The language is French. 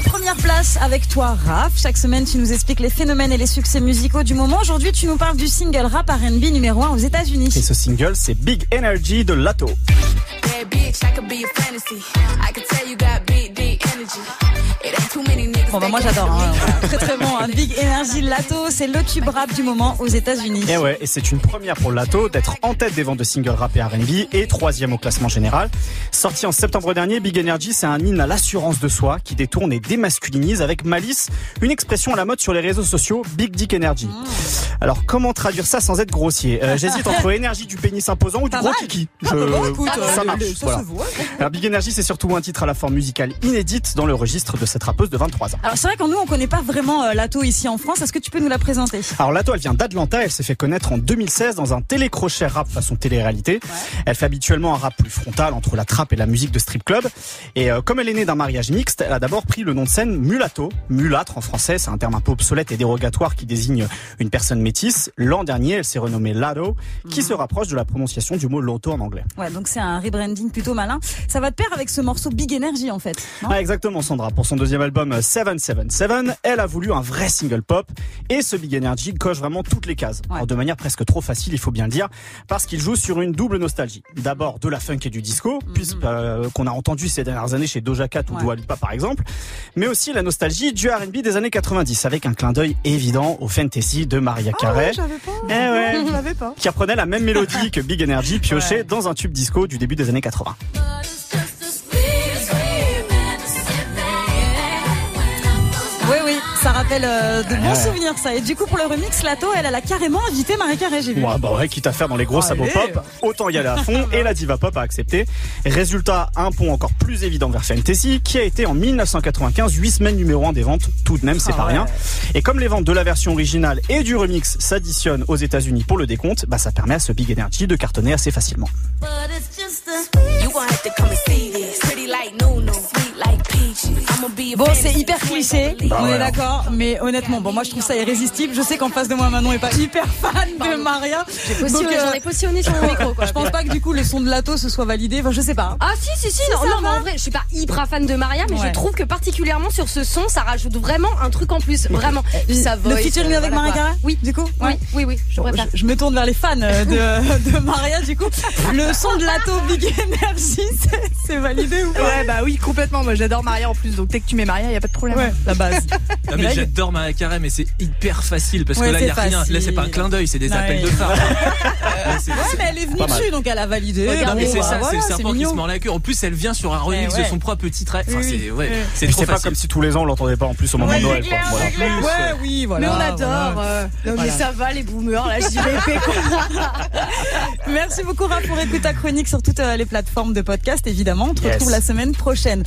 première place avec toi, Raph. Chaque semaine, tu nous expliques les phénomènes et les succès musicaux du moment. Aujourd'hui, tu nous parles du single rap R&B numéro 1 aux États-Unis. Et ce single, c'est Big Energy de Lato. Bon bah moi j'adore, hein. très très bon. Hein. Big Energy Lato, c'est le tube rap du moment aux États-Unis. Et ouais, et c'est une première pour Lato d'être en tête des ventes de singles rap et R&B et troisième au classement général. Sorti en septembre dernier, Big Energy, c'est un hymne à l'assurance de soi qui détourne et démasculinise avec malice une expression à la mode sur les réseaux sociaux, Big Dick Energy. Mmh. Alors comment traduire ça sans être grossier? Euh, J'hésite entre énergie du pénis imposant ou du gros kiki. Ah, bah écoute, ça marche. voilà. Alors Big Energy, c'est surtout un titre à la forme musicale inédite dans le registre de cette rappeuse de 23 ans. Alors c'est vrai qu'en nous on connaît pas vraiment euh, Lato ici en France. Est-ce que tu peux nous la présenter? Alors Lato, elle vient d'Atlanta. Elle s'est fait connaître en 2016 dans un télécrochet rap façon télé-réalité. Ouais. Elle fait habituellement un rap plus frontal entre la trappe et la musique de strip club. Et euh, comme elle est née d'un mariage mixte, elle a d'abord pris le nom de scène mulatto, mulâtre en français. C'est un terme un peu obsolète et dérogatoire qui désigne une personne métisse. L'an dernier, elle s'est renommée Lado, qui mmh. se rapproche de la prononciation du mot loto en anglais. Ouais, donc c'est un rebranding plutôt malin. Ça va de pair avec ce morceau Big Energy en fait. Ah, exactement, Sandra. Pour son deuxième album 777, elle a voulu un vrai single pop et ce Big Energy coche vraiment toutes les cases. Ouais. Alors, de manière presque trop facile, il faut bien le dire, parce qu'il joue sur une double nostalgie. D'abord de la funk et du disco, euh, qu'on a entendu ces dernières années chez Doja Cat ou ouais. Dua Lipa par exemple, mais aussi la nostalgie du R&B des années 90 avec un clin d'œil évident au fantasy de Maria Carey. Ah ouais, pas. Eh ouais. pas. Qui reprenait la même mélodie que Big Energy piochée ouais. dans un tube disco du début des années 80. Rappelle euh, de bons ouais. souvenirs, ça. Et du coup, pour le remix, Lato, elle, elle a carrément invité Marie Carré, j'ai vu. Ouais, bah ouais, quitte à faire dans les gros sabots pop, autant y aller à fond. et la diva pop a accepté. Résultat, un pont encore plus évident vers Fantasy, qui a été en 1995 8 semaines numéro 1 des ventes. Tout de même, c'est ah pas ouais. rien. Et comme les ventes de la version originale et du remix s'additionnent aux États-Unis pour le décompte, bah ça permet à ce Big Energy de cartonner assez facilement. Bon, c'est hyper cliché, bah on ouais. est d'accord, mais honnêtement, bon, moi je trouve ça irrésistible. Je sais qu'en face de moi, Manon est pas hyper fan de Maria. J'en ai, ai positionné sur mon micro. Quoi. Je pense pas que du coup le son de Lato se soit validé. Enfin, je sais pas. Ah si, si, si. si non, non mais en vrai, je suis pas hyper fan de Maria, mais ouais. je trouve que particulièrement sur ce son, ça rajoute vraiment un truc en plus. Vraiment. ça le featuring avec Maria Carré Oui, du coup. Oui, oui, oui. Je, bon, je, je, me tourne vers les fans de, de Maria, du coup. Le son de Lato Big Energy, c'est validé ou pas? Ouais, bah oui, complètement. Moi, j'adore Maria en plus, donc dès que tu mets Maria, il y a pas de problème. Ouais, la base. non, mais j'adore Maria Carré, mais c'est hyper facile parce que ouais, là, il y a rien. Là, c'est pas un clin d'œil, c'est des appels de phare. ouais, mais elle est venue dessus, donc elle a validé. Non, mais c'est ça, c'est le serpent qui se mord la queue. En plus, elle vient sur un remix de son propre petit trait. Enfin, c'est ouais, c'est c'est pas comme si tous les ans on l'entendait pas en plus au moment de Noël. Ouais, oui, voilà. Mais on adore. Mais ça va les boomers, là, je dirais Merci beaucoup, Raph, pour écouter ta chronique sur toutes les plateformes de podcast, évidemment. On te retrouve la semaine prochaine.